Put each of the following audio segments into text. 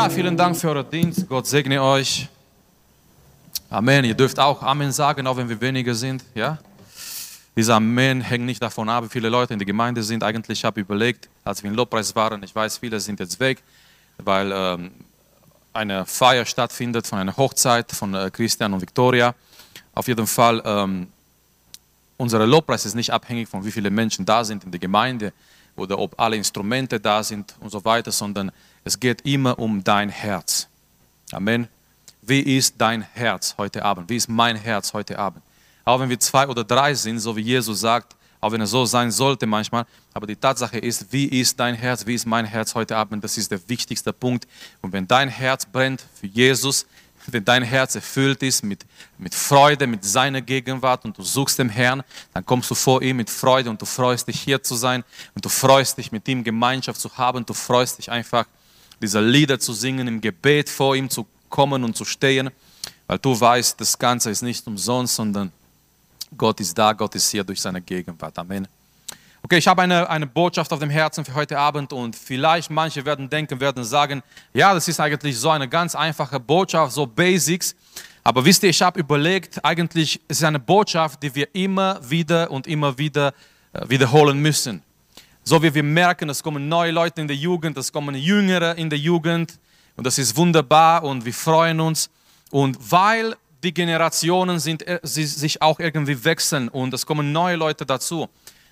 Ja, vielen Dank für euren Dienst. Gott segne euch. Amen. Ihr dürft auch Amen sagen, auch wenn wir weniger sind. Ja? Dieser Amen hängt nicht davon ab, wie viele Leute in der Gemeinde sind. Eigentlich habe ich überlegt, als wir in Lobpreis waren, ich weiß, viele sind jetzt weg, weil ähm, eine Feier stattfindet von einer Hochzeit von äh, Christian und Victoria. Auf jeden Fall, ähm, unser Lobpreis ist nicht abhängig von wie viele Menschen da sind in der Gemeinde oder ob alle Instrumente da sind und so weiter, sondern es geht immer um dein Herz. Amen. Wie ist dein Herz heute Abend? Wie ist mein Herz heute Abend? Auch wenn wir zwei oder drei sind, so wie Jesus sagt, auch wenn es so sein sollte manchmal, aber die Tatsache ist, wie ist dein Herz, wie ist mein Herz heute Abend? Das ist der wichtigste Punkt. Und wenn dein Herz brennt für Jesus, wenn dein Herz erfüllt ist mit, mit Freude, mit seiner Gegenwart und du suchst den Herrn, dann kommst du vor ihm mit Freude und du freust dich hier zu sein und du freust dich mit ihm Gemeinschaft zu haben, du freust dich einfach diese Lieder zu singen, im Gebet vor ihm zu kommen und zu stehen, weil du weißt, das Ganze ist nicht umsonst, sondern Gott ist da, Gott ist hier durch seine Gegenwart. Amen. Okay, ich habe eine, eine Botschaft auf dem Herzen für heute Abend und vielleicht manche werden denken, werden sagen, ja, das ist eigentlich so eine ganz einfache Botschaft, so Basics. Aber wisst ihr, ich habe überlegt, eigentlich ist es eine Botschaft, die wir immer wieder und immer wieder äh, wiederholen müssen. So wie wir merken, es kommen neue Leute in der Jugend, es kommen Jüngere in der Jugend und das ist wunderbar und wir freuen uns. Und weil die Generationen sind, äh, sie sich auch irgendwie wechseln und es kommen neue Leute dazu.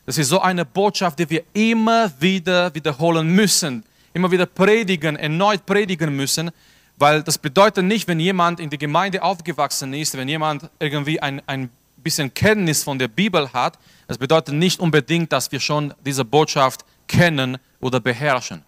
Das ist so eine Botschaft, die wir immer wieder wiederholen müssen, immer wieder predigen, erneut predigen müssen, weil das bedeutet nicht, wenn jemand in die Gemeinde aufgewachsen ist, wenn jemand irgendwie ein, ein bisschen Kenntnis von der Bibel hat, das bedeutet nicht unbedingt, dass wir schon diese Botschaft kennen oder beherrschen.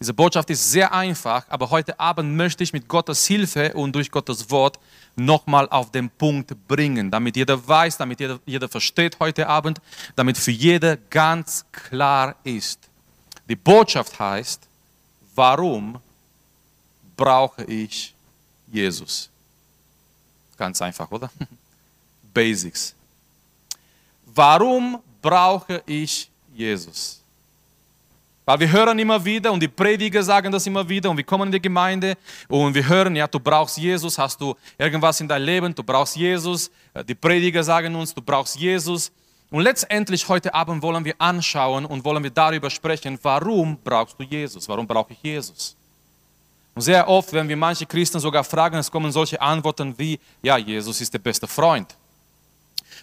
Diese Botschaft ist sehr einfach, aber heute Abend möchte ich mit Gottes Hilfe und durch Gottes Wort nochmal auf den Punkt bringen, damit jeder weiß, damit jeder, jeder versteht heute Abend, damit für jeder ganz klar ist. Die Botschaft heißt, warum brauche ich Jesus? Ganz einfach, oder? Basics. Warum brauche ich Jesus? Weil wir hören immer wieder und die Prediger sagen das immer wieder und wir kommen in die Gemeinde und wir hören, ja, du brauchst Jesus, hast du irgendwas in deinem Leben, du brauchst Jesus. Äh, die Prediger sagen uns, du brauchst Jesus. Und letztendlich heute Abend wollen wir anschauen und wollen wir darüber sprechen, warum brauchst du Jesus? Warum brauche ich Jesus? Und sehr oft, wenn wir manche Christen sogar fragen, es kommen solche Antworten wie, ja, Jesus ist der beste Freund.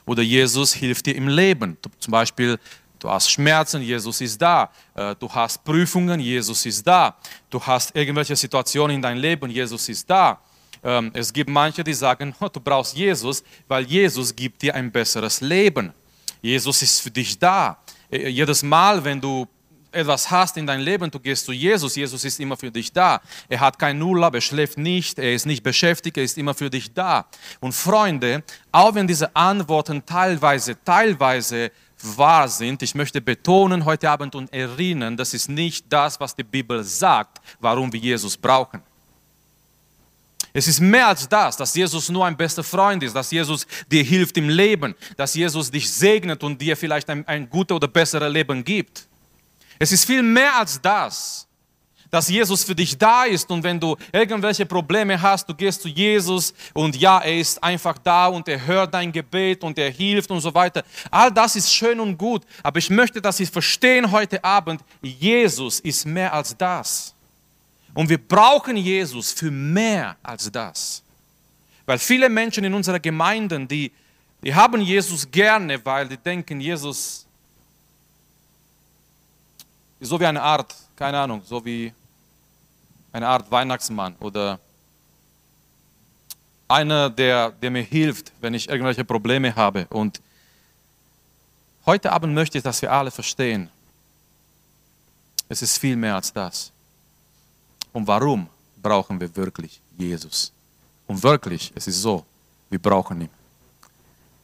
Oder Jesus hilft dir im Leben. Zum Beispiel, Du hast Schmerzen, Jesus ist da. Äh, du hast Prüfungen, Jesus ist da. Du hast irgendwelche Situationen in deinem Leben, Jesus ist da. Ähm, es gibt manche, die sagen, du brauchst Jesus, weil Jesus gibt dir ein besseres Leben. Jesus ist für dich da. Äh, jedes Mal, wenn du etwas hast in deinem Leben, du gehst zu Jesus, Jesus ist immer für dich da. Er hat keinen Urlaub, er schläft nicht, er ist nicht beschäftigt, er ist immer für dich da. Und Freunde, auch wenn diese Antworten teilweise, teilweise wahr sind. Ich möchte betonen heute Abend und erinnern, das ist nicht das, was die Bibel sagt, warum wir Jesus brauchen. Es ist mehr als das, dass Jesus nur ein bester Freund ist, dass Jesus dir hilft im Leben, dass Jesus dich segnet und dir vielleicht ein, ein gutes oder besseres Leben gibt. Es ist viel mehr als das dass Jesus für dich da ist und wenn du irgendwelche Probleme hast, du gehst zu Jesus und ja, er ist einfach da und er hört dein Gebet und er hilft und so weiter. All das ist schön und gut, aber ich möchte, dass Sie verstehen heute Abend, Jesus ist mehr als das. Und wir brauchen Jesus für mehr als das. Weil viele Menschen in unserer Gemeinden, die, die haben Jesus gerne, weil die denken, Jesus ist so wie eine Art, keine Ahnung, so wie eine Art Weihnachtsmann oder einer, der, der mir hilft, wenn ich irgendwelche Probleme habe. Und heute Abend möchte ich, dass wir alle verstehen, es ist viel mehr als das. Und warum brauchen wir wirklich Jesus? Und wirklich, es ist so, wir brauchen ihn.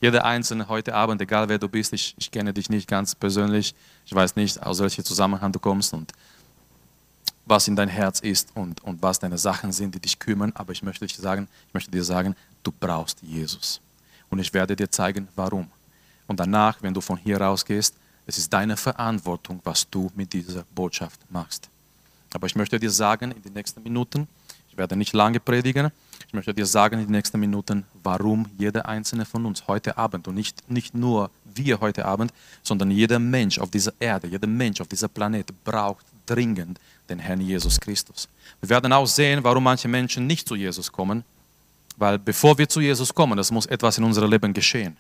Jeder Einzelne heute Abend, egal wer du bist, ich, ich kenne dich nicht ganz persönlich, ich weiß nicht, aus welchem Zusammenhang du kommst und was in dein Herz ist und, und was deine Sachen sind, die dich kümmern. Aber ich möchte, dich sagen, ich möchte dir sagen, du brauchst Jesus. Und ich werde dir zeigen, warum. Und danach, wenn du von hier rausgehst, es ist deine Verantwortung, was du mit dieser Botschaft machst. Aber ich möchte dir sagen, in den nächsten Minuten, ich werde nicht lange predigen, ich möchte dir sagen in den nächsten Minuten, warum jeder einzelne von uns heute Abend und nicht, nicht nur wir heute Abend, sondern jeder Mensch auf dieser Erde, jeder Mensch auf dieser Planet braucht dringend den Herrn Jesus Christus. Wir werden auch sehen, warum manche Menschen nicht zu Jesus kommen, weil bevor wir zu Jesus kommen, das muss etwas in unserem Leben geschehen.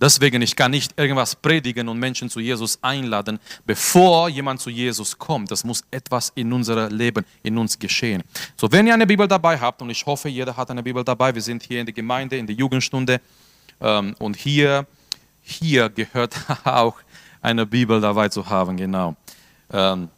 Deswegen, ich kann nicht irgendwas predigen und Menschen zu Jesus einladen, bevor jemand zu Jesus kommt. Das muss etwas in unserem Leben, in uns geschehen. So, wenn ihr eine Bibel dabei habt, und ich hoffe, jeder hat eine Bibel dabei, wir sind hier in der Gemeinde, in der Jugendstunde, ähm, und hier, hier gehört auch eine Bibel dabei zu haben, genau. Ähm,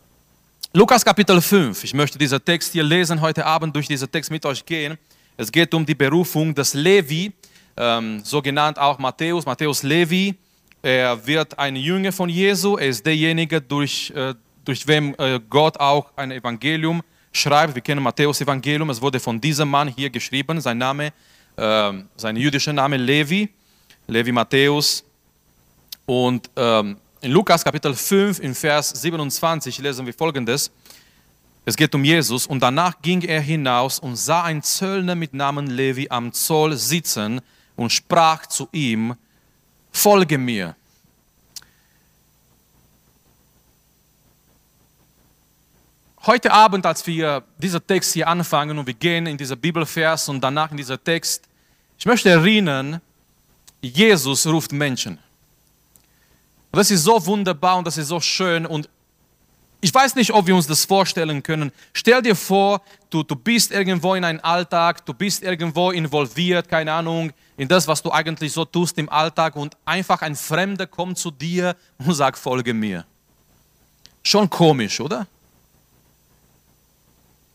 Lukas Kapitel 5, ich möchte diesen Text hier lesen, heute Abend durch diesen Text mit euch gehen. Es geht um die Berufung des Levi, ähm, so genannt auch Matthäus, Matthäus Levi. Er wird ein Jünger von Jesu. Er ist derjenige, durch, äh, durch wem äh, Gott auch ein Evangelium schreibt. Wir kennen Matthäus Evangelium. Es wurde von diesem Mann hier geschrieben. Sein Name, äh, sein jüdischer Name Levi, Levi Matthäus. Und ähm, in Lukas Kapitel 5, in Vers 27 lesen wir folgendes. Es geht um Jesus und danach ging er hinaus und sah einen Zöllner mit Namen Levi am Zoll sitzen und sprach zu ihm, folge mir. Heute Abend, als wir diesen Text hier anfangen und wir gehen in dieser Bibelvers und danach in dieser Text, ich möchte erinnern, Jesus ruft Menschen. Das ist so wunderbar und das ist so schön und ich weiß nicht, ob wir uns das vorstellen können. Stell dir vor, du, du bist irgendwo in einem Alltag, du bist irgendwo involviert, keine Ahnung, in das, was du eigentlich so tust im Alltag und einfach ein Fremder kommt zu dir und sagt, folge mir. Schon komisch, oder?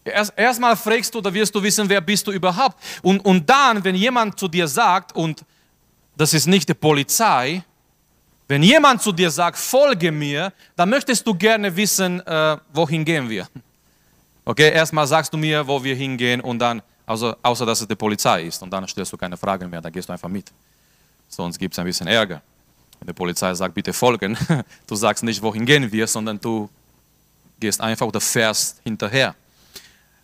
Erst, erstmal fragst du, da wirst du wissen, wer bist du überhaupt. Und, und dann, wenn jemand zu dir sagt, und das ist nicht die Polizei, wenn jemand zu dir sagt, folge mir, dann möchtest du gerne wissen, äh, wohin gehen wir. Okay, erstmal sagst du mir, wo wir hingehen und dann, also, außer dass es die Polizei ist und dann stellst du keine Fragen mehr, dann gehst du einfach mit. Sonst gibt es ein bisschen Ärger. Wenn die Polizei sagt, bitte folgen, du sagst nicht, wohin gehen wir, sondern du gehst einfach oder fährst hinterher.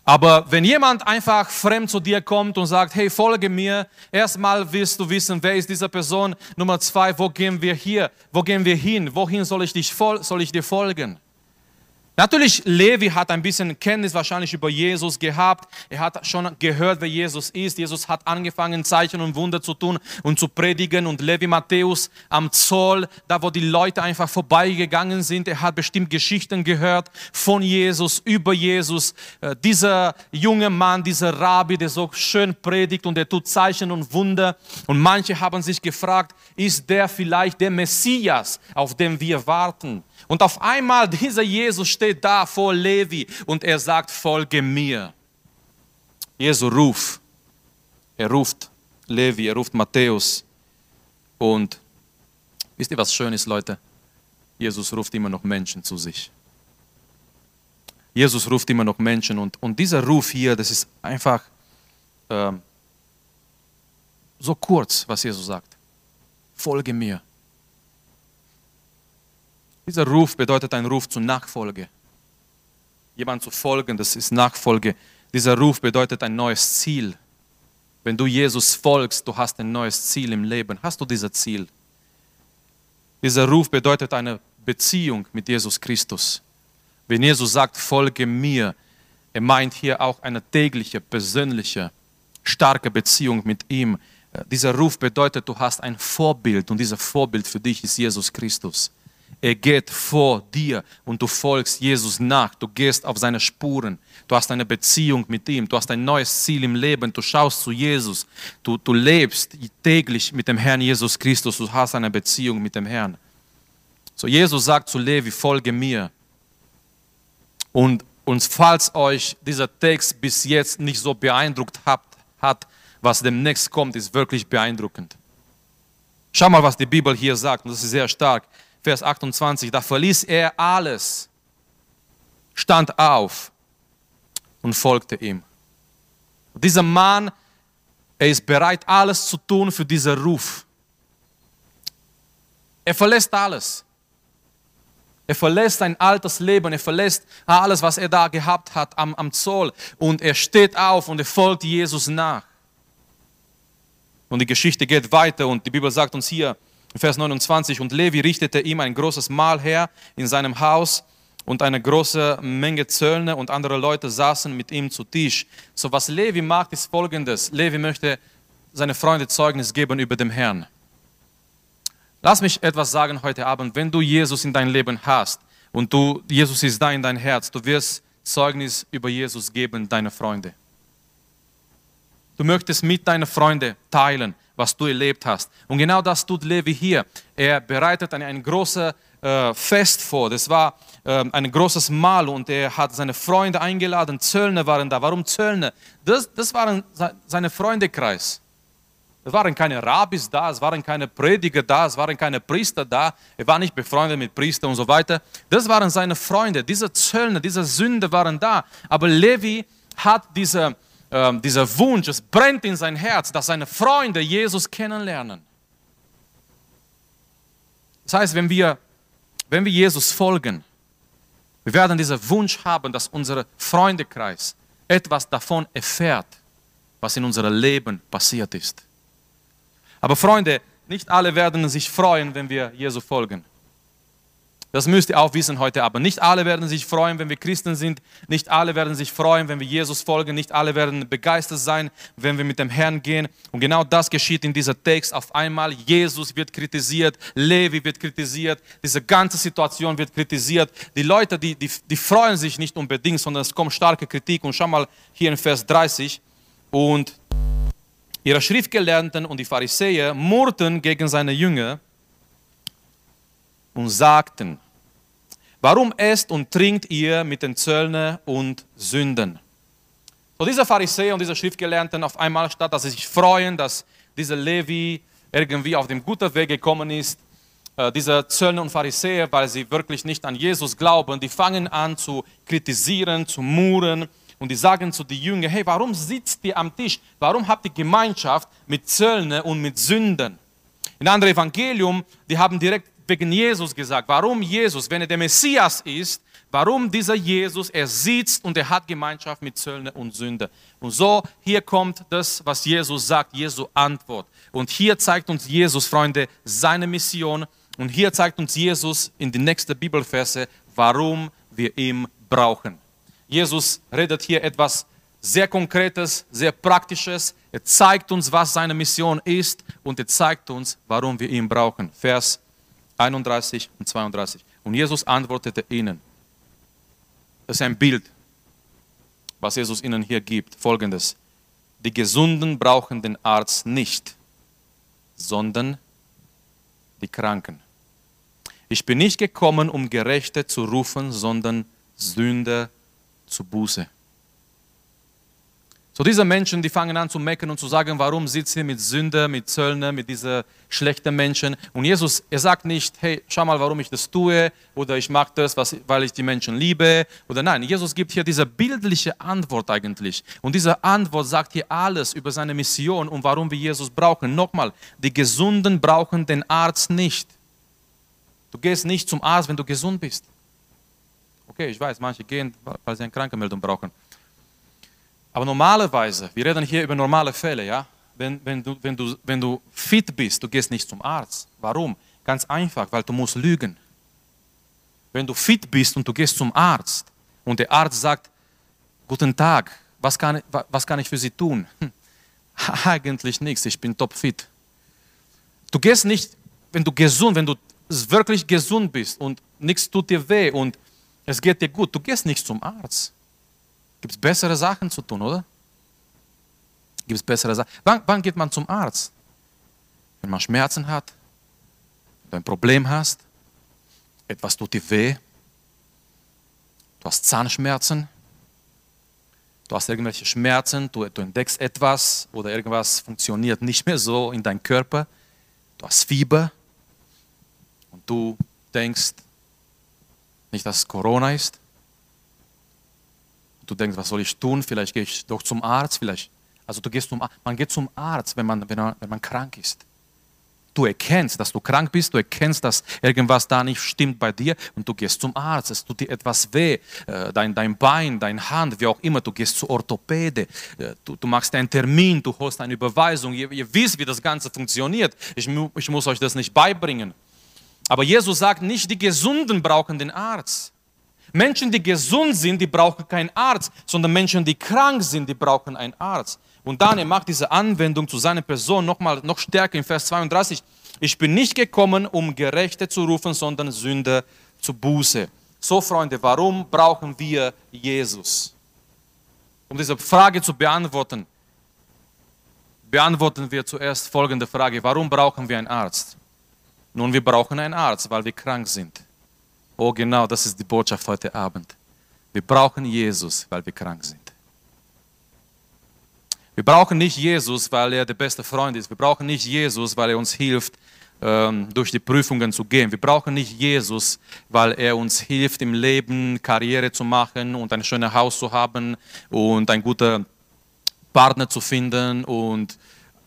Aber wenn jemand einfach fremd zu dir kommt und sagt, hey, folge mir, erstmal willst du wissen, wer ist diese Person? Nummer zwei, wo gehen wir hier? Wo gehen wir hin? Wohin soll ich, dich, soll ich dir folgen? Natürlich, Levi hat ein bisschen Kenntnis wahrscheinlich über Jesus gehabt. Er hat schon gehört, wer Jesus ist. Jesus hat angefangen, Zeichen und Wunder zu tun und zu predigen. Und Levi Matthäus am Zoll, da wo die Leute einfach vorbeigegangen sind, er hat bestimmt Geschichten gehört von Jesus, über Jesus. Äh, dieser junge Mann, dieser Rabbi, der so schön predigt und der tut Zeichen und Wunder. Und manche haben sich gefragt, ist der vielleicht der Messias, auf den wir warten? Und auf einmal, dieser Jesus steht da vor Levi und er sagt, folge mir. Jesu ruft. Er ruft Levi, er ruft Matthäus. Und wisst ihr, was schön ist, Leute? Jesus ruft immer noch Menschen zu sich. Jesus ruft immer noch Menschen und, und dieser Ruf hier, das ist einfach ähm, so kurz, was Jesus sagt. Folge mir. Dieser Ruf bedeutet ein Ruf zur Nachfolge. Jemand zu folgen, das ist Nachfolge. Dieser Ruf bedeutet ein neues Ziel. Wenn du Jesus folgst, du hast ein neues Ziel im Leben. Hast du dieses Ziel? Dieser Ruf bedeutet eine Beziehung mit Jesus Christus. Wenn Jesus sagt, folge mir, er meint hier auch eine tägliche, persönliche, starke Beziehung mit ihm. Dieser Ruf bedeutet, du hast ein Vorbild und dieser Vorbild für dich ist Jesus Christus. Er geht vor dir und du folgst Jesus nach. Du gehst auf seine Spuren. Du hast eine Beziehung mit ihm. Du hast ein neues Ziel im Leben. Du schaust zu Jesus. Du, du lebst täglich mit dem Herrn Jesus Christus. Du hast eine Beziehung mit dem Herrn. So, Jesus sagt zu Levi, folge mir. Und, und falls euch dieser Text bis jetzt nicht so beeindruckt hat, hat, was demnächst kommt, ist wirklich beeindruckend. Schau mal, was die Bibel hier sagt, und das ist sehr stark. Vers 28, da verließ er alles, stand auf und folgte ihm. Dieser Mann, er ist bereit, alles zu tun für diesen Ruf. Er verlässt alles. Er verlässt sein altes Leben, er verlässt alles, was er da gehabt hat am, am Zoll und er steht auf und er folgt Jesus nach. Und die Geschichte geht weiter und die Bibel sagt uns hier, Vers 29, und Levi richtete ihm ein großes Mahl her in seinem Haus und eine große Menge Zöllner und andere Leute saßen mit ihm zu Tisch. So was Levi macht, ist folgendes. Levi möchte seine Freunde Zeugnis geben über den Herrn. Lass mich etwas sagen heute Abend. Wenn du Jesus in dein Leben hast und du, Jesus ist da in dein Herz, du wirst Zeugnis über Jesus geben, deine Freunde. Du möchtest mit deinen Freunden teilen, was du erlebt hast. Und genau das tut Levi hier. Er bereitet ein, ein großes äh, Fest vor. Das war äh, ein großes Mahl und er hat seine Freunde eingeladen. Zöllner waren da. Warum Zöllner? Das, das waren seine Freundekreis. Es waren keine Rabbis da, es waren keine Prediger da, es waren keine Priester da. Er war nicht befreundet mit Priestern und so weiter. Das waren seine Freunde. Diese Zöllner, diese Sünde waren da. Aber Levi hat diese ähm, dieser Wunsch, es brennt in sein Herz, dass seine Freunde Jesus kennenlernen. Das heißt, wenn wir, wenn wir Jesus folgen, wir werden diesen Wunsch haben, dass unser Freundekreis etwas davon erfährt, was in unserem Leben passiert ist. Aber Freunde, nicht alle werden sich freuen, wenn wir Jesus folgen. Das müsst ihr auch wissen heute Abend. Nicht alle werden sich freuen, wenn wir Christen sind. Nicht alle werden sich freuen, wenn wir Jesus folgen. Nicht alle werden begeistert sein, wenn wir mit dem Herrn gehen. Und genau das geschieht in dieser Text. Auf einmal, Jesus wird kritisiert, Levi wird kritisiert, diese ganze Situation wird kritisiert. Die Leute, die, die, die freuen sich nicht unbedingt, sondern es kommt starke Kritik. Und schau mal hier in Vers 30. Und ihre Schriftgelernten und die Pharisäer murrten gegen seine Jünger und sagten, Warum esst und trinkt ihr mit den Zöllner und Sünden? So diese Pharisäer und diese Schriftgelernten auf einmal, statt dass sie sich freuen, dass dieser Levi irgendwie auf dem guten Weg gekommen ist, äh, diese Zöllner und Pharisäer, weil sie wirklich nicht an Jesus glauben, die fangen an zu kritisieren, zu murren und die sagen zu den Jüngern, hey, warum sitzt ihr am Tisch? Warum habt ihr Gemeinschaft mit Zöllner und mit Sünden? In anderen Evangelium, die haben direkt wegen Jesus gesagt. Warum Jesus? Wenn er der Messias ist, warum dieser Jesus? Er sitzt und er hat Gemeinschaft mit Zöllner und Sünder. Und so, hier kommt das, was Jesus sagt, Jesu Antwort. Und hier zeigt uns Jesus, Freunde, seine Mission. Und hier zeigt uns Jesus in die nächste Bibelverse, warum wir ihn brauchen. Jesus redet hier etwas sehr Konkretes, sehr Praktisches. Er zeigt uns, was seine Mission ist und er zeigt uns, warum wir ihn brauchen. Vers 31 und 32. Und Jesus antwortete ihnen. Das ist ein Bild, was Jesus ihnen hier gibt. Folgendes. Die Gesunden brauchen den Arzt nicht, sondern die Kranken. Ich bin nicht gekommen, um Gerechte zu rufen, sondern Sünder zu Buße. So diese Menschen, die fangen an zu meckern und zu sagen, warum sitzt ihr mit Sünder, mit Zöllner, mit diesen schlechten Menschen? Und Jesus, er sagt nicht, hey, schau mal, warum ich das tue oder ich mache das, was, weil ich die Menschen liebe oder nein. Jesus gibt hier diese bildliche Antwort eigentlich. Und diese Antwort sagt hier alles über seine Mission und warum wir Jesus brauchen. Nochmal, die Gesunden brauchen den Arzt nicht. Du gehst nicht zum Arzt, wenn du gesund bist. Okay, ich weiß, manche gehen, weil sie eine Krankenmeldung brauchen. Aber normalerweise, wir reden hier über normale Fälle, ja? Wenn, wenn, du, wenn, du, wenn du fit bist, du gehst nicht zum Arzt. Warum? Ganz einfach, weil du musst lügen. Wenn du fit bist und du gehst zum Arzt und der Arzt sagt, guten Tag, was kann, was kann ich für Sie tun? Hm, eigentlich nichts, ich bin topfit. Du gehst nicht, wenn du gesund, wenn du wirklich gesund bist und nichts tut dir weh und es geht dir gut, du gehst nicht zum Arzt. Gibt es bessere Sachen zu tun, oder? Gibt es bessere Sachen? Wann, wann geht man zum Arzt? Wenn man Schmerzen hat, wenn du ein Problem hast, etwas tut dir weh, du hast Zahnschmerzen, du hast irgendwelche Schmerzen, du, du entdeckst etwas oder irgendwas funktioniert nicht mehr so in deinem Körper, du hast Fieber und du denkst nicht, dass es Corona ist, Du denkst, was soll ich tun? Vielleicht gehe ich doch zum Arzt. Vielleicht. Also du gehst zum, man geht zum Arzt, wenn man, wenn, man, wenn man krank ist. Du erkennst, dass du krank bist, du erkennst, dass irgendwas da nicht stimmt bei dir und du gehst zum Arzt, es tut dir etwas weh, äh, dein, dein Bein, deine Hand, wie auch immer, du gehst zu Orthopäde, äh, du, du machst einen Termin, du holst eine Überweisung, ihr, ihr wisst, wie das Ganze funktioniert. Ich, ich muss euch das nicht beibringen. Aber Jesus sagt nicht, die Gesunden brauchen den Arzt. Menschen, die gesund sind, die brauchen keinen Arzt, sondern Menschen, die krank sind, die brauchen einen Arzt. Und Daniel macht diese Anwendung zu seiner Person nochmal noch stärker in Vers 32. Ich bin nicht gekommen, um Gerechte zu rufen, sondern Sünder zu Buße. So, Freunde, warum brauchen wir Jesus? Um diese Frage zu beantworten, beantworten wir zuerst folgende Frage. Warum brauchen wir einen Arzt? Nun, wir brauchen einen Arzt, weil wir krank sind. Oh genau, das ist die Botschaft heute Abend. Wir brauchen Jesus, weil wir krank sind. Wir brauchen nicht Jesus, weil er der beste Freund ist. Wir brauchen nicht Jesus, weil er uns hilft, ähm, durch die Prüfungen zu gehen. Wir brauchen nicht Jesus, weil er uns hilft, im Leben Karriere zu machen und ein schönes Haus zu haben und einen guten Partner zu finden und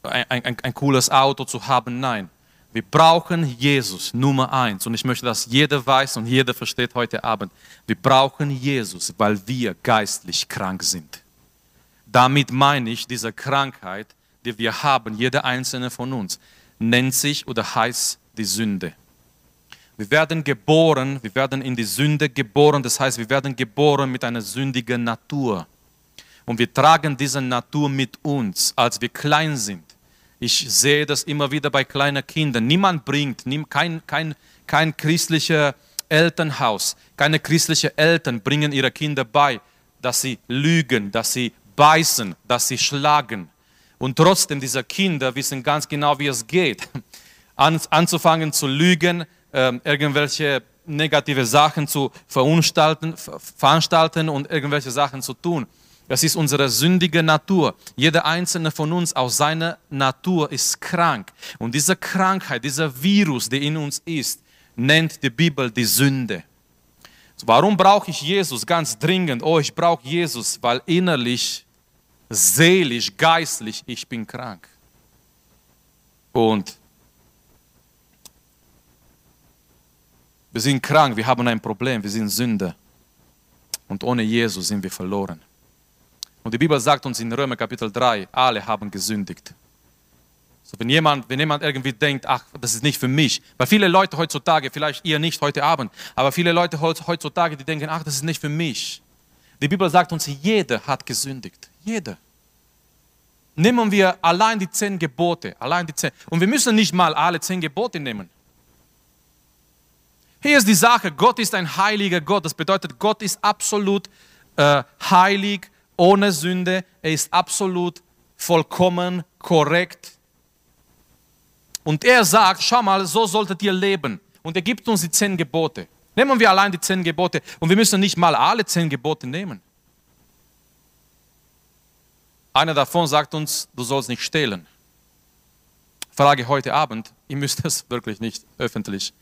ein, ein, ein cooles Auto zu haben. Nein, wir brauchen Jesus, Nummer eins. Und ich möchte, dass jeder weiß und jeder versteht heute Abend. Wir brauchen Jesus, weil wir geistlich krank sind. Damit meine ich, diese Krankheit, die wir haben, jeder einzelne von uns, nennt sich oder heißt die Sünde. Wir werden geboren, wir werden in die Sünde geboren, das heißt, wir werden geboren mit einer sündigen Natur. Und wir tragen diese Natur mit uns, als wir klein sind. Ich sehe das immer wieder bei kleinen Kindern. Niemand bringt, kein, kein, kein christlicher Elternhaus, keine christlichen Eltern bringen ihre Kinder bei, dass sie lügen, dass sie beißen, dass sie schlagen. Und trotzdem, diese Kinder wissen ganz genau, wie es geht. An, anzufangen zu lügen, äh, irgendwelche negative Sachen zu verunstalten, veranstalten und irgendwelche Sachen zu tun. Das ist unsere sündige Natur. Jeder einzelne von uns aus seiner Natur ist krank. Und diese Krankheit, dieser Virus, der in uns ist, nennt die Bibel die Sünde. Warum brauche ich Jesus ganz dringend? Oh, ich brauche Jesus, weil innerlich, seelisch, geistlich, ich bin krank. Und wir sind krank, wir haben ein Problem, wir sind Sünder. Und ohne Jesus sind wir verloren. Und die Bibel sagt uns in Römer Kapitel 3, alle haben gesündigt. So, wenn, jemand, wenn jemand irgendwie denkt, ach, das ist nicht für mich, weil viele Leute heutzutage, vielleicht ihr nicht heute Abend, aber viele Leute heutzutage, die denken, ach, das ist nicht für mich. Die Bibel sagt uns, jeder hat gesündigt. Jeder. Nehmen wir allein die zehn Gebote, allein die zehn. Und wir müssen nicht mal alle zehn Gebote nehmen. Hier ist die Sache, Gott ist ein heiliger Gott. Das bedeutet, Gott ist absolut äh, heilig, ohne Sünde, er ist absolut vollkommen korrekt. Und er sagt, schau mal, so solltet ihr leben. Und er gibt uns die zehn Gebote. Nehmen wir allein die zehn Gebote und wir müssen nicht mal alle zehn Gebote nehmen. Einer davon sagt uns, du sollst nicht stehlen. Frage heute Abend, ihr müsst es wirklich nicht öffentlich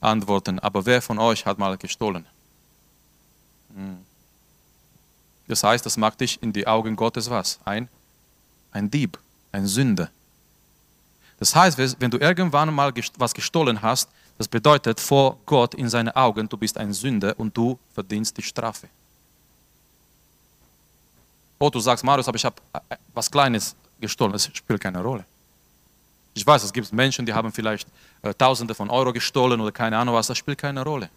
antworten, aber wer von euch hat mal gestohlen? Hm. Das heißt, das macht dich in die Augen Gottes was? Ein, ein Dieb, ein Sünder. Das heißt, wenn du irgendwann mal was gestohlen hast, das bedeutet vor Gott in seinen Augen, du bist ein Sünder und du verdienst die Strafe. Oh, du sagst, Marius, aber ich habe äh, was Kleines gestohlen. Das spielt keine Rolle. Ich weiß, es gibt Menschen, die haben vielleicht äh, Tausende von Euro gestohlen oder keine Ahnung was. Das spielt keine Rolle.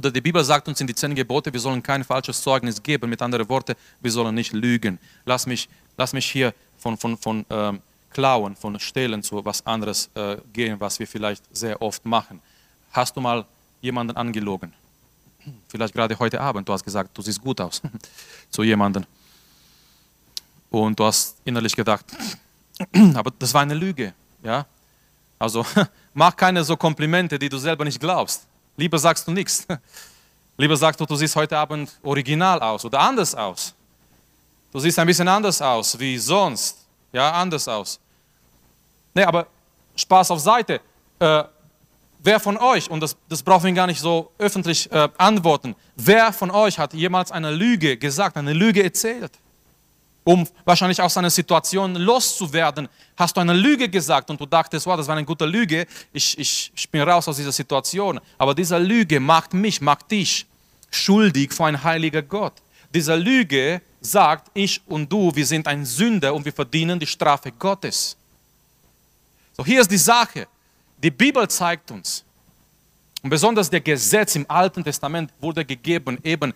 Oder die Bibel sagt uns in die zehn Gebote, wir sollen kein falsches Zeugnis geben. Mit anderen Worten, wir sollen nicht lügen. Lass mich, lass mich hier von, von, von ähm, Klauen, von Stehlen zu was anderes äh, gehen, was wir vielleicht sehr oft machen. Hast du mal jemanden angelogen? Vielleicht gerade heute Abend, du hast gesagt, du siehst gut aus zu jemandem. Und du hast innerlich gedacht, aber das war eine Lüge. Ja? Also mach keine so Komplimente, die du selber nicht glaubst. Lieber sagst du nichts. Lieber sagst du, du siehst heute Abend original aus oder anders aus. Du siehst ein bisschen anders aus wie sonst. Ja, anders aus. Nee, aber Spaß auf Seite. Äh, wer von euch, und das, das brauchen wir gar nicht so öffentlich äh, antworten, wer von euch hat jemals eine Lüge gesagt, eine Lüge erzählt? Um wahrscheinlich aus einer Situation loszuwerden, hast du eine Lüge gesagt und du dachtest, wow, das war eine gute Lüge, ich, ich, ich bin raus aus dieser Situation. Aber diese Lüge macht mich, macht dich schuldig vor ein heiliger Gott. Diese Lüge sagt, ich und du, wir sind ein Sünder und wir verdienen die Strafe Gottes. So, hier ist die Sache. Die Bibel zeigt uns, und besonders der Gesetz im Alten Testament wurde gegeben, eben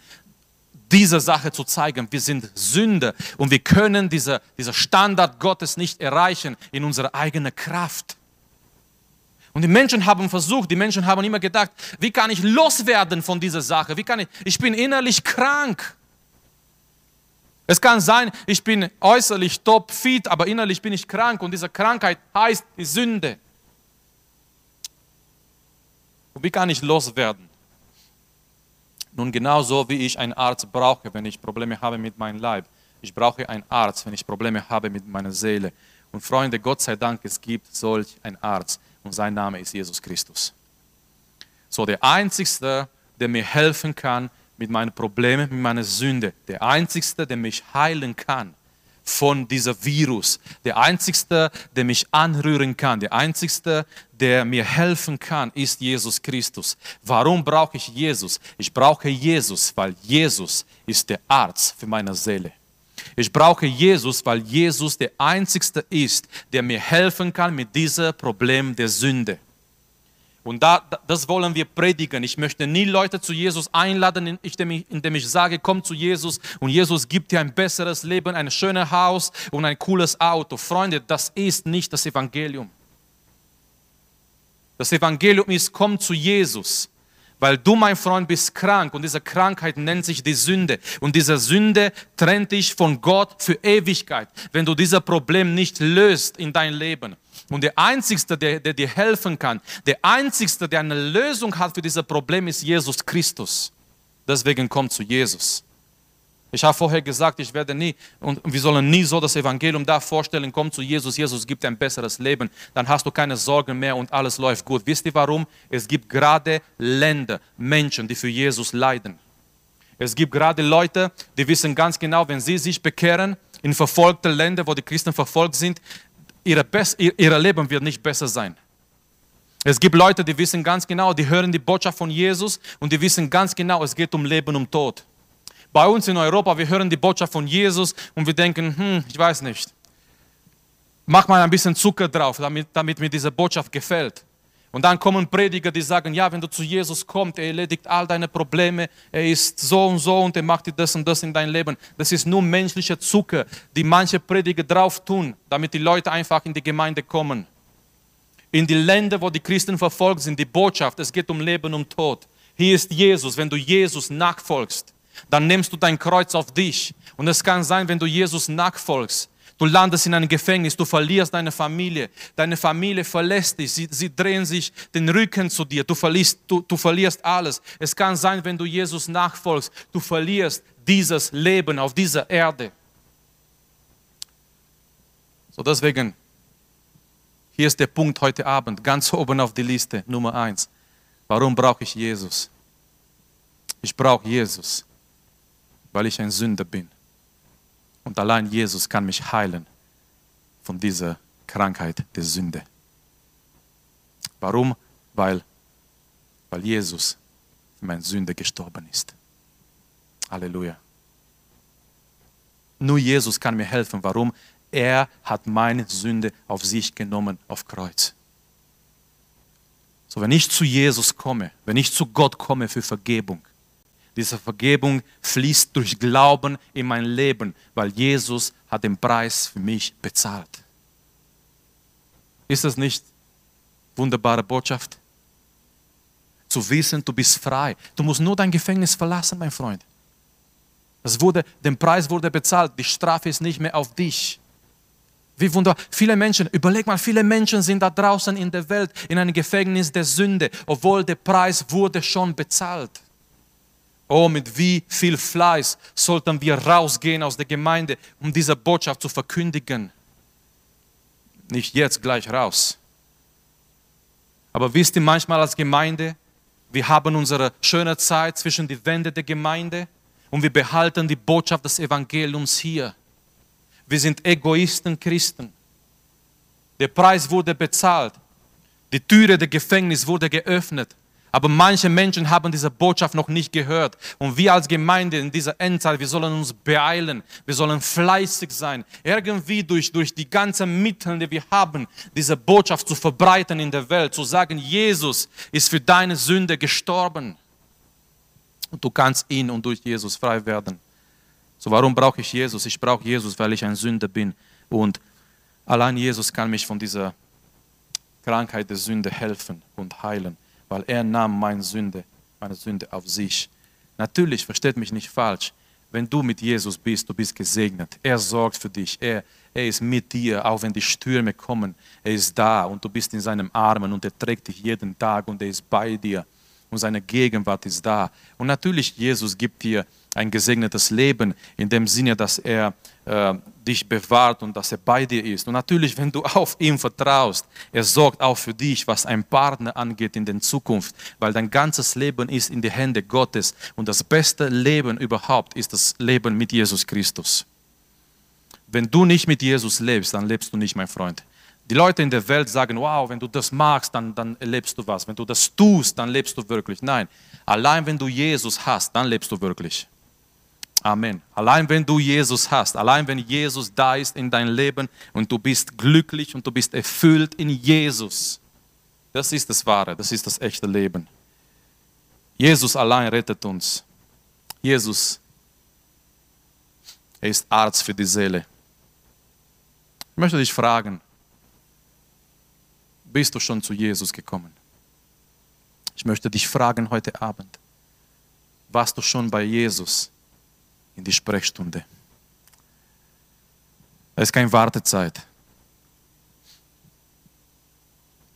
diese Sache zu zeigen. Wir sind Sünder und wir können diese, dieser Standard Gottes nicht erreichen in unserer eigenen Kraft. Und die Menschen haben versucht, die Menschen haben immer gedacht, wie kann ich loswerden von dieser Sache? Wie kann ich, ich bin innerlich krank. Es kann sein, ich bin äußerlich top fit, aber innerlich bin ich krank und diese Krankheit heißt die Sünde. Und wie kann ich loswerden? Nun genauso wie ich einen Arzt brauche, wenn ich Probleme habe mit meinem Leib. Ich brauche einen Arzt, wenn ich Probleme habe mit meiner Seele. Und Freunde, Gott sei Dank, es gibt solch einen Arzt und sein Name ist Jesus Christus. So der Einzige, der mir helfen kann mit meinen Problemen, mit meiner Sünde, der Einzige, der mich heilen kann, von diesem Virus. Der Einzige, der mich anrühren kann, der Einzige, der mir helfen kann, ist Jesus Christus. Warum brauche ich Jesus? Ich brauche Jesus, weil Jesus ist der Arzt für meine Seele. Ich brauche Jesus, weil Jesus der Einzige ist, der mir helfen kann mit diesem Problem der Sünde. Und da, das wollen wir predigen. Ich möchte nie Leute zu Jesus einladen, indem ich, sage, komm zu Jesus und Jesus gibt dir ein besseres Leben, ein schönes Haus und ein cooles Auto. Freunde, das ist nicht das Evangelium. Das Evangelium ist, komm zu Jesus. Weil du, mein Freund, bist krank und diese Krankheit nennt sich die Sünde. Und diese Sünde trennt dich von Gott für Ewigkeit, wenn du dieses Problem nicht löst in dein Leben. Und der Einzige, der, der dir helfen kann, der Einzige, der eine Lösung hat für dieses Problem, ist Jesus Christus. Deswegen komm zu Jesus. Ich habe vorher gesagt, ich werde nie, und wir sollen nie so das Evangelium da vorstellen, komm zu Jesus, Jesus gibt ein besseres Leben, dann hast du keine Sorgen mehr und alles läuft gut. Wisst ihr warum? Es gibt gerade Länder, Menschen, die für Jesus leiden. Es gibt gerade Leute, die wissen ganz genau, wenn sie sich bekehren, in verfolgte Länder, wo die Christen verfolgt sind, ihre, ihr Leben wird nicht besser sein. Es gibt Leute, die wissen ganz genau, die hören die Botschaft von Jesus und die wissen ganz genau, es geht um Leben und Tod. Bei uns in Europa, wir hören die Botschaft von Jesus und wir denken, hm, ich weiß nicht. Mach mal ein bisschen Zucker drauf, damit, damit mir diese Botschaft gefällt. Und dann kommen Prediger, die sagen, ja, wenn du zu Jesus kommst, er erledigt all deine Probleme, er ist so und so und er macht dir das und das in dein Leben. Das ist nur menschlicher Zucker, die manche Prediger drauf tun, damit die Leute einfach in die Gemeinde kommen. In die Länder, wo die Christen verfolgt sind, die Botschaft, es geht um Leben und Tod. Hier ist Jesus, wenn du Jesus nachfolgst, dann nimmst du dein Kreuz auf dich. Und es kann sein, wenn du Jesus nachfolgst, Du landest in einem Gefängnis, du verlierst deine Familie, deine Familie verlässt dich, sie, sie drehen sich den Rücken zu dir, du verlierst, du, du verlierst alles. Es kann sein, wenn du Jesus nachfolgst, du verlierst dieses Leben auf dieser Erde. So deswegen, hier ist der Punkt heute Abend, ganz oben auf die Liste, Nummer eins. Warum brauche ich Jesus? Ich brauche Jesus, weil ich ein Sünder bin. Und allein Jesus kann mich heilen von dieser Krankheit der Sünde. Warum? Weil, weil Jesus für meine Sünde gestorben ist. Halleluja. Nur Jesus kann mir helfen. Warum? Er hat meine Sünde auf sich genommen auf Kreuz. So, wenn ich zu Jesus komme, wenn ich zu Gott komme für Vergebung, diese Vergebung fließt durch Glauben in mein Leben, weil Jesus hat den Preis für mich bezahlt. Ist das nicht wunderbare Botschaft? Zu wissen, du bist frei. Du musst nur dein Gefängnis verlassen, mein Freund. Das wurde, der Preis wurde bezahlt. Die Strafe ist nicht mehr auf dich. Wie wunderbar. Viele Menschen, überleg mal, viele Menschen sind da draußen in der Welt in einem Gefängnis der Sünde, obwohl der Preis wurde schon bezahlt. Oh, mit wie viel Fleiß sollten wir rausgehen aus der Gemeinde, um diese Botschaft zu verkündigen. Nicht jetzt gleich raus. Aber wisst ihr manchmal als Gemeinde, wir haben unsere schöne Zeit zwischen die Wände der Gemeinde und wir behalten die Botschaft des Evangeliums hier. Wir sind Egoisten Christen. Der Preis wurde bezahlt. Die Türe des Gefängnisses wurde geöffnet. Aber manche Menschen haben diese Botschaft noch nicht gehört. Und wir als Gemeinde in dieser Endzeit, wir sollen uns beeilen. Wir sollen fleißig sein. Irgendwie durch, durch die ganzen Mittel, die wir haben, diese Botschaft zu verbreiten in der Welt. Zu sagen, Jesus ist für deine Sünde gestorben. Und du kannst ihn und durch Jesus frei werden. So, warum brauche ich Jesus? Ich brauche Jesus, weil ich ein Sünder bin. Und allein Jesus kann mich von dieser Krankheit der Sünde helfen und heilen weil er nahm meine Sünde, meine Sünde auf sich. Natürlich, versteht mich nicht falsch, wenn du mit Jesus bist, du bist gesegnet. Er sorgt für dich. Er, er ist mit dir, auch wenn die Stürme kommen. Er ist da und du bist in seinem Armen und er trägt dich jeden Tag und er ist bei dir und seine Gegenwart ist da. Und natürlich, Jesus gibt dir ein gesegnetes Leben in dem Sinne, dass er äh, dich bewahrt und dass er bei dir ist. Und natürlich, wenn du auf ihn vertraust, er sorgt auch für dich, was ein Partner angeht in der Zukunft, weil dein ganzes Leben ist in die Hände Gottes und das beste Leben überhaupt ist das Leben mit Jesus Christus. Wenn du nicht mit Jesus lebst, dann lebst du nicht, mein Freund. Die Leute in der Welt sagen, wow, wenn du das magst, dann, dann erlebst du was. Wenn du das tust, dann lebst du wirklich. Nein, allein wenn du Jesus hast, dann lebst du wirklich. Amen. Allein wenn du Jesus hast, allein wenn Jesus da ist in dein Leben und du bist glücklich und du bist erfüllt in Jesus, das ist das Wahre, das ist das echte Leben. Jesus allein rettet uns. Jesus, er ist Arzt für die Seele. Ich möchte dich fragen, bist du schon zu Jesus gekommen? Ich möchte dich fragen heute Abend, warst du schon bei Jesus? in die Sprechstunde. Es ist keine Wartezeit.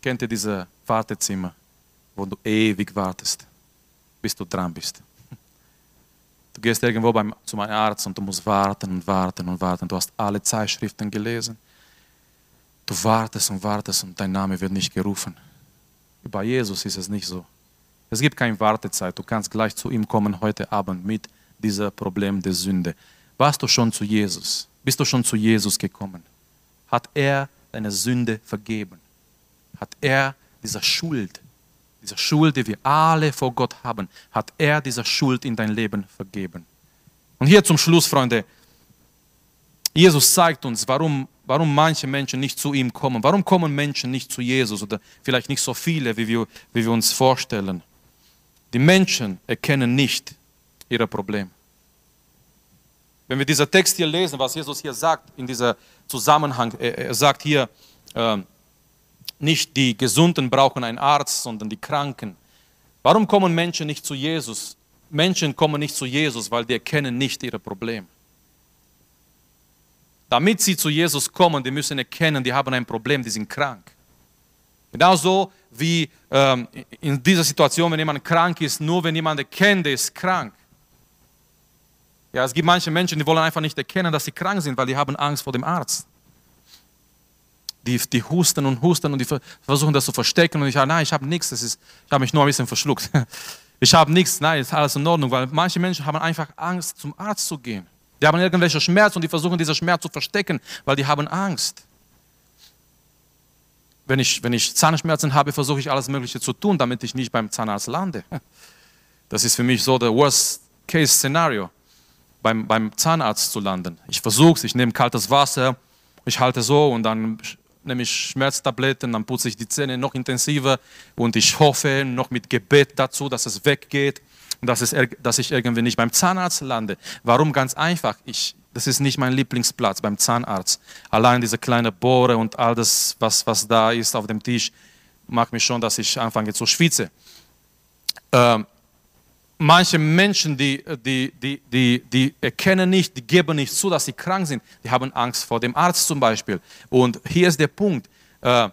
Kennt ihr diese Wartezimmer, wo du ewig wartest, bis du dran bist? Du gehst irgendwo beim, zu einem Arzt und du musst warten und warten und warten. Du hast alle Zeitschriften gelesen. Du wartest und wartest und dein Name wird nicht gerufen. Bei Jesus ist es nicht so. Es gibt keine Wartezeit. Du kannst gleich zu ihm kommen heute Abend mit dieser Problem der Sünde. Warst du schon zu Jesus? Bist du schon zu Jesus gekommen? Hat er deine Sünde vergeben? Hat er diese Schuld, diese Schuld, die wir alle vor Gott haben, hat er diese Schuld in dein Leben vergeben? Und hier zum Schluss, Freunde, Jesus zeigt uns, warum, warum manche Menschen nicht zu ihm kommen. Warum kommen Menschen nicht zu Jesus oder vielleicht nicht so viele, wie wir, wie wir uns vorstellen? Die Menschen erkennen nicht, ihre Probleme. Wenn wir diesen Text hier lesen, was Jesus hier sagt, in diesem Zusammenhang, er, sagt hier, äh, nicht die Gesunden brauchen einen Arzt, sondern die Kranken. Warum kommen Menschen nicht zu Jesus? Menschen kommen nicht zu Jesus, weil die erkennen nicht ihre Probleme. Damit sie zu Jesus kommen, die müssen erkennen, die haben ein Problem, die sind krank. Genauso wie ähm, in dieser Situation, wenn jemand krank ist, nur wenn jemand erkennt, der ist krank. Ja, es gibt manche Menschen, die wollen einfach nicht erkennen, dass sie krank sind, weil die haben Angst vor dem Arzt. Die, die husten und husten und die versuchen das zu verstecken und ich sage, nein, ich habe nichts, das ist, ich habe mich nur ein bisschen verschluckt. Ich habe nichts, nein, ist alles in Ordnung, weil manche Menschen haben einfach Angst, zum Arzt zu gehen. Die haben irgendwelche Schmerzen und die versuchen, diesen Schmerz zu verstecken, weil die haben Angst. Wenn ich, wenn ich Zahnschmerzen habe, versuche ich alles Mögliche zu tun, damit ich nicht beim Zahnarzt lande. Das ist für mich so der Worst-Case-Szenario beim, beim Zahnarzt zu landen. Ich versuche es, ich nehme kaltes Wasser, ich halte so und dann nehme ich Schmerztabletten, dann putze ich die Zähne noch intensiver und ich hoffe noch mit Gebet dazu, dass es weggeht und dass, es, dass ich irgendwie nicht beim Zahnarzt lande. Warum? Ganz einfach. Ich, das ist nicht mein Lieblingsplatz beim Zahnarzt. Allein diese kleine Bohre und all das, was, was da ist auf dem Tisch, macht mich schon, dass ich anfange zu schwitzen. Ähm, manche Menschen, die, die, die, die, die erkennen nicht, die geben nicht zu, dass sie krank sind. Die haben Angst vor dem Arzt zum Beispiel. Und hier ist der Punkt. Äh,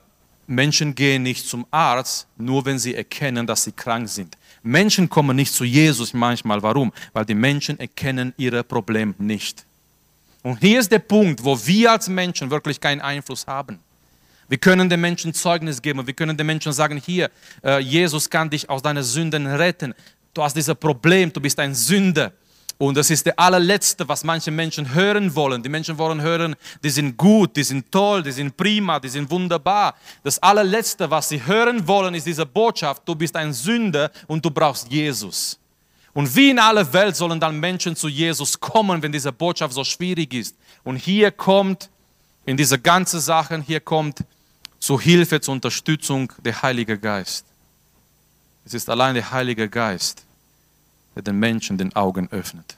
Menschen gehen nicht zum Arzt, nur wenn sie erkennen, dass sie krank sind. Menschen kommen nicht zu Jesus manchmal. Warum? Weil die Menschen erkennen ihre Probleme nicht. Und hier ist der Punkt, wo wir als Menschen wirklich keinen Einfluss haben. Wir können den Menschen Zeugnis geben. Wir können den Menschen sagen, hier, äh, Jesus kann dich aus deinen Sünden retten du hast dieses Problem, du bist ein Sünder. Und das ist der allerletzte, was manche Menschen hören wollen. Die Menschen wollen hören, die sind gut, die sind toll, die sind prima, die sind wunderbar. Das allerletzte, was sie hören wollen, ist diese Botschaft, du bist ein Sünder und du brauchst Jesus. Und wie in aller Welt sollen dann Menschen zu Jesus kommen, wenn diese Botschaft so schwierig ist. Und hier kommt in diese ganze Sachen, hier kommt zur Hilfe, zur Unterstützung der Heilige Geist. Es ist allein der Heilige Geist, der den Menschen den Augen öffnet.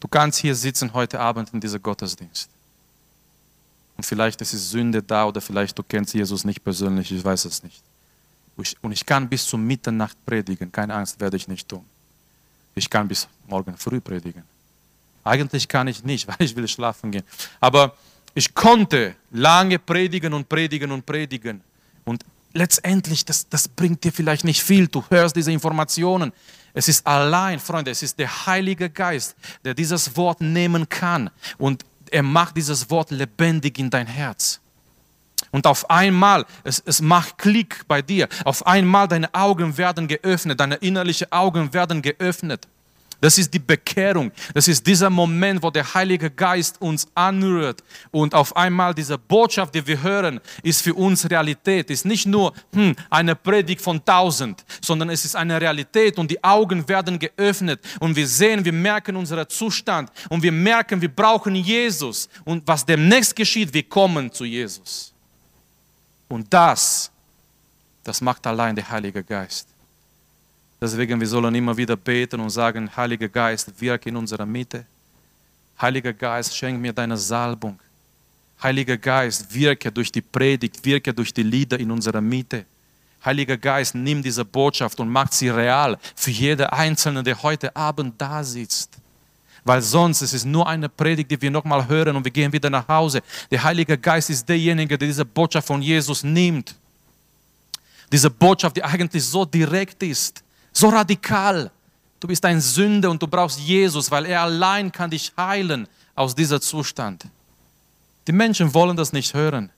Du kannst hier sitzen heute Abend in diesem Gottesdienst. Und vielleicht ist es Sünde da oder vielleicht du kennst Jesus nicht persönlich, ich weiß es nicht. Und ich kann bis zum Mitternacht predigen, keine Angst, werde ich nicht tun. Ich kann bis morgen früh predigen. Eigentlich kann ich nicht, weil ich will schlafen gehen. Aber ich konnte lange predigen und predigen und predigen. Und letztendlich, das, das bringt dir vielleicht nicht viel. Du hörst diese Informationen. Es ist allein, Freunde, es ist der Heilige Geist, der dieses Wort nehmen kann und er macht dieses Wort lebendig in dein Herz. Und auf einmal, es, es macht Klick bei dir. Auf einmal deine Augen werden geöffnet, deine innerlichen Augen werden geöffnet. Das ist die Bekehrung. Das ist dieser Moment, wo der Heilige Geist uns anrührt und auf einmal diese Botschaft, die wir hören, ist für uns Realität. Ist nicht nur hm, eine Predigt von tausend, sondern es ist eine Realität und die Augen werden geöffnet und wir sehen, wir merken unseren Zustand und wir merken, wir brauchen Jesus und was demnächst geschieht, wir kommen zu Jesus. Und das, das macht allein der Heilige Geist. Deswegen, wir sollen immer wieder beten und sagen, Heiliger Geist, wirke in unserer Mitte. Heiliger Geist, schenk mir deine Salbung. Heiliger Geist, wirke durch die Predigt, wirke durch die Lieder in unserer Mitte. Heiliger Geist, nimm diese Botschaft und mach sie real für jeden Einzelnen, der heute Abend da sitzt. Weil sonst ist es nur eine Predigt, die wir nochmal hören und wir gehen wieder nach Hause. Der Heilige Geist ist derjenige, der diese Botschaft von Jesus nimmt. Diese Botschaft, die eigentlich so direkt ist so radikal. Du bist ein Sünder und du brauchst Jesus, weil er allein kann dich heilen aus dieser Zustand. Die Menschen wollen das nicht hören.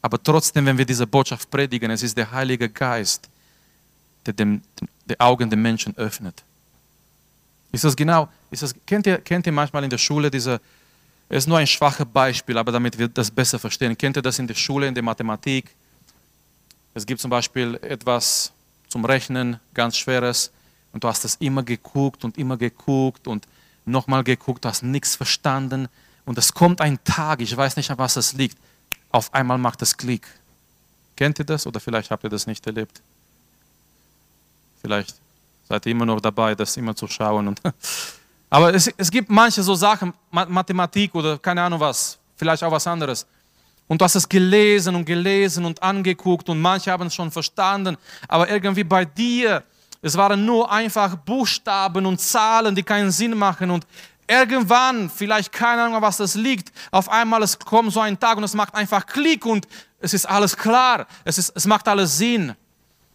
Aber trotzdem, wenn wir diese Botschaft predigen, es ist der Heilige Geist, der dem, die Augen der Menschen öffnet. Ist das genau, ist das, kennt, ihr, kennt ihr manchmal in der Schule diese, es ist nur ein schwaches Beispiel, aber damit wir das besser verstehen. Kennt ihr das in der Schule, in der Mathematik? Es gibt zum Beispiel etwas, zum Rechnen, ganz schweres. Und du hast das immer geguckt und immer geguckt und nochmal geguckt, du hast nichts verstanden. Und es kommt ein Tag, ich weiß nicht, an was es liegt, auf einmal macht es Klick. Kennt ihr das oder vielleicht habt ihr das nicht erlebt? Vielleicht seid ihr immer noch dabei, das immer zu schauen. Und Aber es, es gibt manche so Sachen, Mathematik oder keine Ahnung was, vielleicht auch was anderes. Und du hast es gelesen und gelesen und angeguckt und manche haben es schon verstanden, aber irgendwie bei dir, es waren nur einfach Buchstaben und Zahlen, die keinen Sinn machen und irgendwann, vielleicht keine Ahnung, was das liegt, auf einmal es kommt so ein Tag und es macht einfach Klick und es ist alles klar, es, ist, es macht alles Sinn.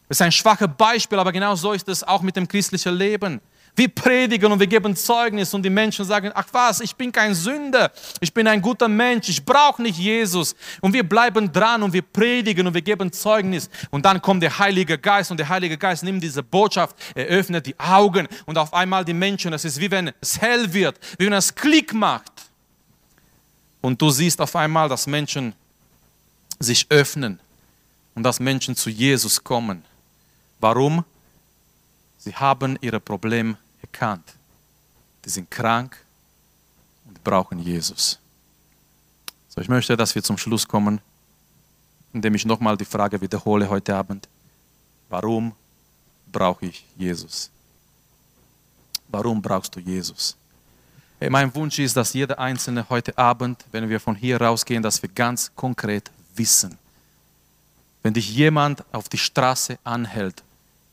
Das ist ein schwaches Beispiel, aber genau so ist es auch mit dem christlichen Leben. Wir predigen und wir geben Zeugnis und die Menschen sagen, ach was, ich bin kein Sünder, ich bin ein guter Mensch, ich brauche nicht Jesus. Und wir bleiben dran und wir predigen und wir geben Zeugnis. Und dann kommt der Heilige Geist und der Heilige Geist nimmt diese Botschaft, er öffnet die Augen und auf einmal die Menschen, es ist wie wenn es hell wird, wie wenn es Klick macht. Und du siehst auf einmal, dass Menschen sich öffnen und dass Menschen zu Jesus kommen. Warum? Sie haben ihre Probleme erkannt. Die sind krank und brauchen Jesus. So, ich möchte, dass wir zum Schluss kommen, indem ich nochmal die Frage wiederhole heute Abend. Warum brauche ich Jesus? Warum brauchst du Jesus? Mein Wunsch ist, dass jeder Einzelne heute Abend, wenn wir von hier rausgehen, dass wir ganz konkret wissen. Wenn dich jemand auf die Straße anhält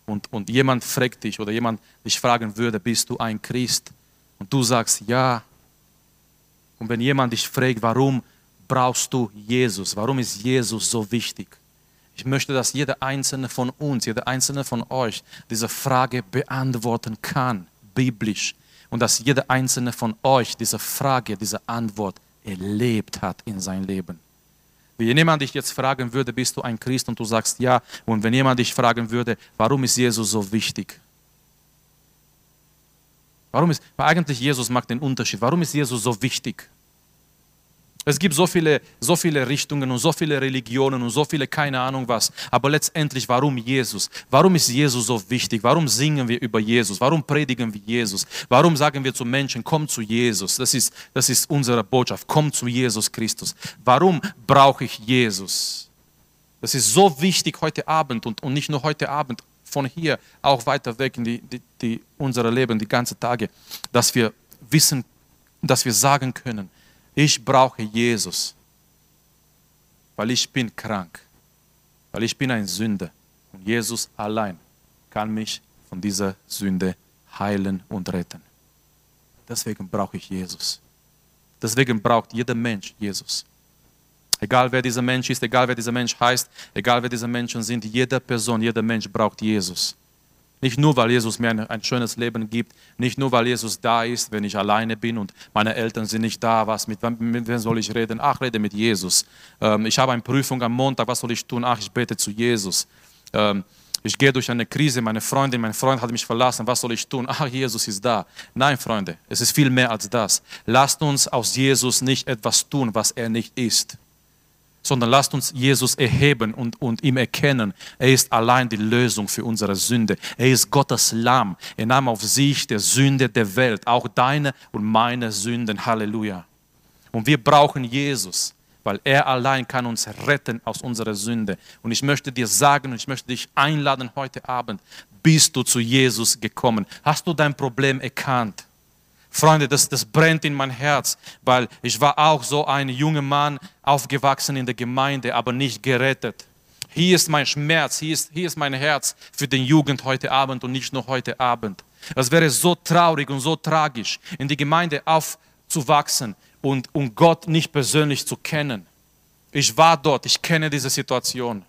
und, und jemand fragt dich oder jemand dich fragen würde, bist du ein Christ? Und du sagst ja. Und wenn jemand dich fragt, warum brauchst du Jesus? Warum ist Jesus so wichtig? Ich möchte, dass jeder einzelne von uns, jeder einzelne von euch diese Frage beantworten kann, biblisch. Und dass jeder einzelne von euch diese Frage, diese Antwort erlebt hat in sein Leben. Wenn jemand dich jetzt fragen würde, bist du ein Christ und du sagst ja, und wenn jemand dich fragen würde, warum ist Jesus so wichtig? Warum ist, weil eigentlich Jesus macht den Unterschied. Warum ist Jesus so wichtig? Es gibt so viele, so viele Richtungen und so viele Religionen und so viele keine Ahnung was. Aber letztendlich, warum Jesus? Warum ist Jesus so wichtig? Warum singen wir über Jesus? Warum predigen wir Jesus? Warum sagen wir zu Menschen, komm zu Jesus? Das ist, das ist unsere Botschaft. Komm zu Jesus Christus. Warum brauche ich Jesus? Das ist so wichtig heute Abend und, und nicht nur heute Abend, von hier auch weiter weg in die, die, die, unser Leben, die ganzen Tage, dass wir wissen, dass wir sagen können, ich brauche Jesus, weil ich bin krank, weil ich bin ein Sünder. Und Jesus allein kann mich von dieser Sünde heilen und retten. Deswegen brauche ich Jesus. Deswegen braucht jeder Mensch Jesus. Egal wer dieser Mensch ist, egal wer dieser Mensch heißt, egal wer diese Menschen sind, jede Person, jeder Mensch braucht Jesus. Nicht nur, weil Jesus mir ein, ein, schönes Leben gibt, nicht nur, weil Jesus da ist, wenn ich alleine bin und meine Eltern sind nicht da, was mit, mit wem soll ich reden? Ach, rede mit Jesus. Ähm, ich habe eine Prüfung am Montag, was soll ich tun? Ach, ich bete zu Jesus. Ähm, ich gehe durch eine Krise, meine Freundin, mein Freund hat mich verlassen, was soll ich tun? Ach, Jesus ist da. Nein, Freunde, es ist viel mehr als das. Lasst uns aus Jesus nicht etwas tun, was er nicht ist sondern lasst uns Jesus erheben und, und ihm erkennen. Er ist allein die Lösung für unsere Sünde. Er ist Gottes Lamm. Er nahm auf sich der Sünde der Welt, auch deine und meine Sünden. Halleluja. Und wir brauchen Jesus, weil er allein kann uns retten aus unserer Sünde. Und ich möchte dir sagen und ich möchte dich einladen heute Abend, bist du zu Jesus gekommen? Hast du dein Problem erkannt? Freunde, das, das brennt in mein Herz, weil ich war auch so ein junger Mann, aufgewachsen in der Gemeinde, aber nicht gerettet. Hier ist mein Schmerz, hier ist, hier ist mein Herz für den Jugend heute Abend und nicht nur heute Abend. Es wäre so traurig und so tragisch, in die Gemeinde aufzuwachsen und, und Gott nicht persönlich zu kennen. Ich war dort, ich kenne diese Situation.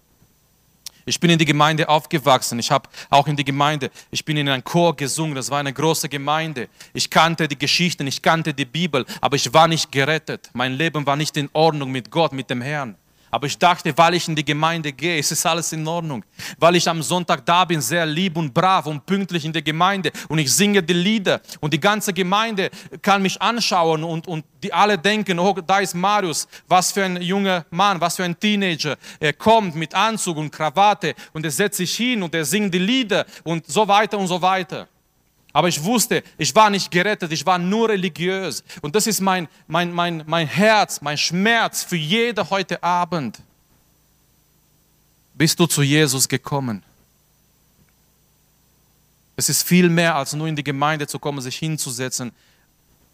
Ich bin in die Gemeinde aufgewachsen. Ich habe auch in die Gemeinde, ich bin in einen Chor gesungen. Das war eine große Gemeinde. Ich kannte die Geschichten, ich kannte die Bibel, aber ich war nicht gerettet. Mein Leben war nicht in Ordnung mit Gott, mit dem Herrn. Aber ich dachte, weil ich in die Gemeinde gehe, ist es alles in Ordnung. Weil ich am Sonntag da bin, sehr lieb und brav und pünktlich in der Gemeinde und ich singe die Lieder und die ganze Gemeinde kann mich anschauen und, und die alle denken, oh, da ist Marius, was für ein junger Mann, was für ein Teenager. Er kommt mit Anzug und Krawatte und er setzt sich hin und er singt die Lieder und so weiter und so weiter. Aber ich wusste, ich war nicht gerettet, ich war nur religiös. Und das ist mein, mein, mein, mein Herz, mein Schmerz für jede heute Abend. Bist du zu Jesus gekommen? Es ist viel mehr als nur in die Gemeinde zu kommen, sich hinzusetzen,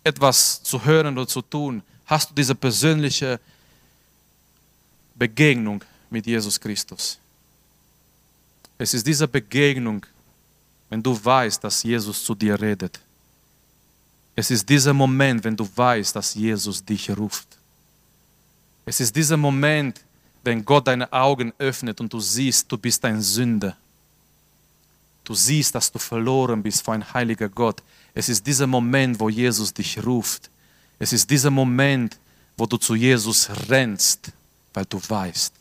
etwas zu hören oder zu tun. Hast du diese persönliche Begegnung mit Jesus Christus? Es ist diese Begegnung, wenn du weißt, dass Jesus zu dir redet. Es ist dieser Moment, wenn du weißt, dass Jesus dich ruft. Es ist dieser Moment, wenn Gott deine Augen öffnet und du siehst, du bist ein Sünder. Du siehst, dass du verloren bist vor ein heiliger Gott. Es ist dieser Moment, wo Jesus dich ruft. Es ist dieser Moment, wo du zu Jesus rennst, weil du weißt,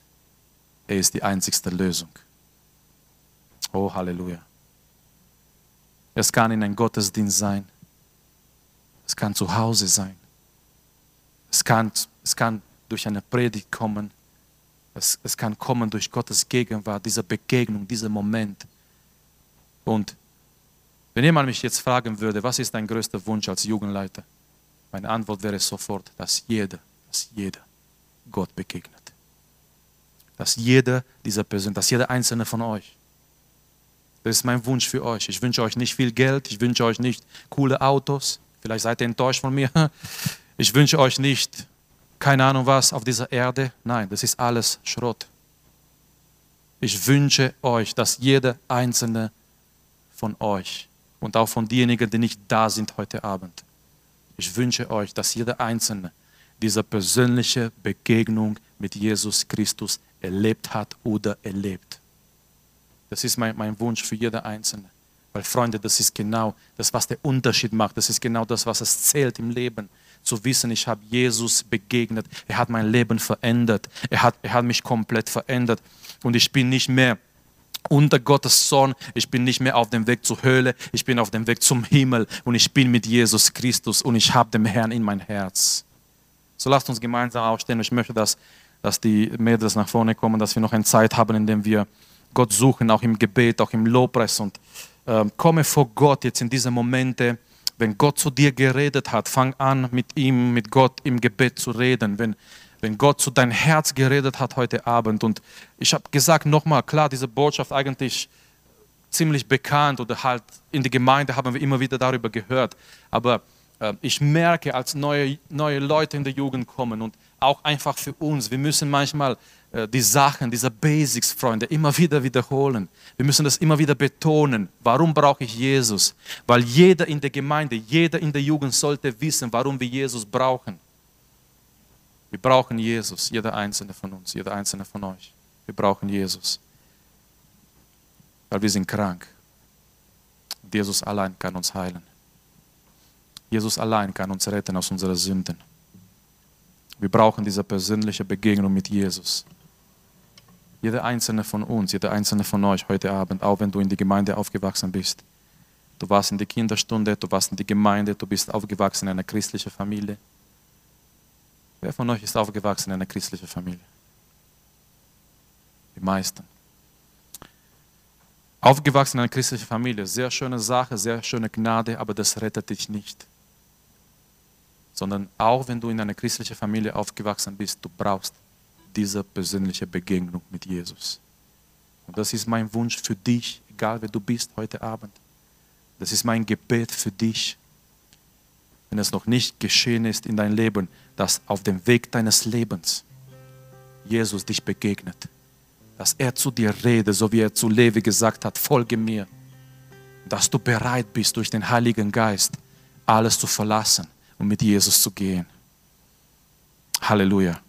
er ist die einzigste Lösung. Oh, Halleluja. Es kann in einem Gottesdienst sein. Es kann zu Hause sein. Es kann, es kann durch eine Predigt kommen. Es, es kann kommen durch Gottes Gegenwart, diese Begegnung, dieser Moment. Und wenn jemand mich jetzt fragen würde, was ist dein größter Wunsch als Jugendleiter? Meine Antwort wäre sofort, dass jeder, dass jeder Gott begegnet. Dass jeder dieser Person, dass jeder einzelne von euch das ist mein Wunsch für euch. Ich wünsche euch nicht viel Geld, ich wünsche euch nicht coole Autos. Vielleicht seid ihr enttäuscht von mir. Ich wünsche euch nicht, keine Ahnung was, auf dieser Erde. Nein, das ist alles Schrott. Ich wünsche euch, dass jeder einzelne von euch und auch von denjenigen, die nicht da sind heute Abend, ich wünsche euch, dass jeder einzelne diese persönliche Begegnung mit Jesus Christus erlebt hat oder erlebt. Das ist mein, mein Wunsch für jeder Einzelne. Weil Freunde, das ist genau das, was der Unterschied macht. Das ist genau das, was es zählt im Leben. Zu wissen, ich habe Jesus begegnet. Er hat mein Leben verändert. Er hat, er hat mich komplett verändert. Und ich bin nicht mehr unter Gottes Sohn. Ich bin nicht mehr auf dem Weg zur Höhle, ich bin auf dem Weg zum Himmel und ich bin mit Jesus Christus und ich habe den Herrn in mein Herz. So lasst uns gemeinsam aufstehen. Ich möchte, dass, dass die Mädels nach vorne kommen, dass wir noch eine Zeit haben, in der wir Gott suchen, auch im Gebet, auch im Lobpreis und äh, komme vor Gott jetzt in diese Momente, wenn Gott zu dir geredet hat, fang an mit ihm, mit Gott im Gebet zu reden. Wenn, wenn Gott zu dein Herz geredet hat heute Abend. Und ich habe gesagt, nochmal, klar, diese Botschaft eigentlich ziemlich bekannt oder halt in der Gemeinde haben wir immer wieder darüber gehört. Aber äh, ich merke, als neue, neue Leute in der Jugend kommen und auch einfach für uns, wir müssen manchmal die Sachen, diese Basics, Freunde, immer wieder wiederholen. Wir müssen das immer wieder betonen. Warum brauche ich Jesus? Weil jeder in der Gemeinde, jeder in der Jugend sollte wissen, warum wir Jesus brauchen. Wir brauchen Jesus, jeder einzelne von uns, jeder einzelne von euch. Wir brauchen Jesus. Weil wir sind krank. Und Jesus allein kann uns heilen. Jesus allein kann uns retten aus unseren Sünden. Wir brauchen diese persönliche Begegnung mit Jesus. Jeder einzelne von uns, jeder einzelne von euch heute Abend, auch wenn du in die Gemeinde aufgewachsen bist. Du warst in der Kinderstunde, du warst in die Gemeinde, du bist aufgewachsen in einer christlichen Familie. Wer von euch ist aufgewachsen in einer christlichen Familie? Die meisten. Aufgewachsen in einer christlichen Familie, sehr schöne Sache, sehr schöne Gnade, aber das rettet dich nicht. Sondern auch wenn du in einer christlichen Familie aufgewachsen bist, du brauchst diese persönliche Begegnung mit Jesus. Und das ist mein Wunsch für dich, egal wer du bist heute Abend. Das ist mein Gebet für dich. Wenn es noch nicht geschehen ist in deinem Leben, dass auf dem Weg deines Lebens Jesus dich begegnet. Dass er zu dir redet, so wie er zu Levi gesagt hat, folge mir. Dass du bereit bist, durch den Heiligen Geist alles zu verlassen und mit Jesus zu gehen. Halleluja.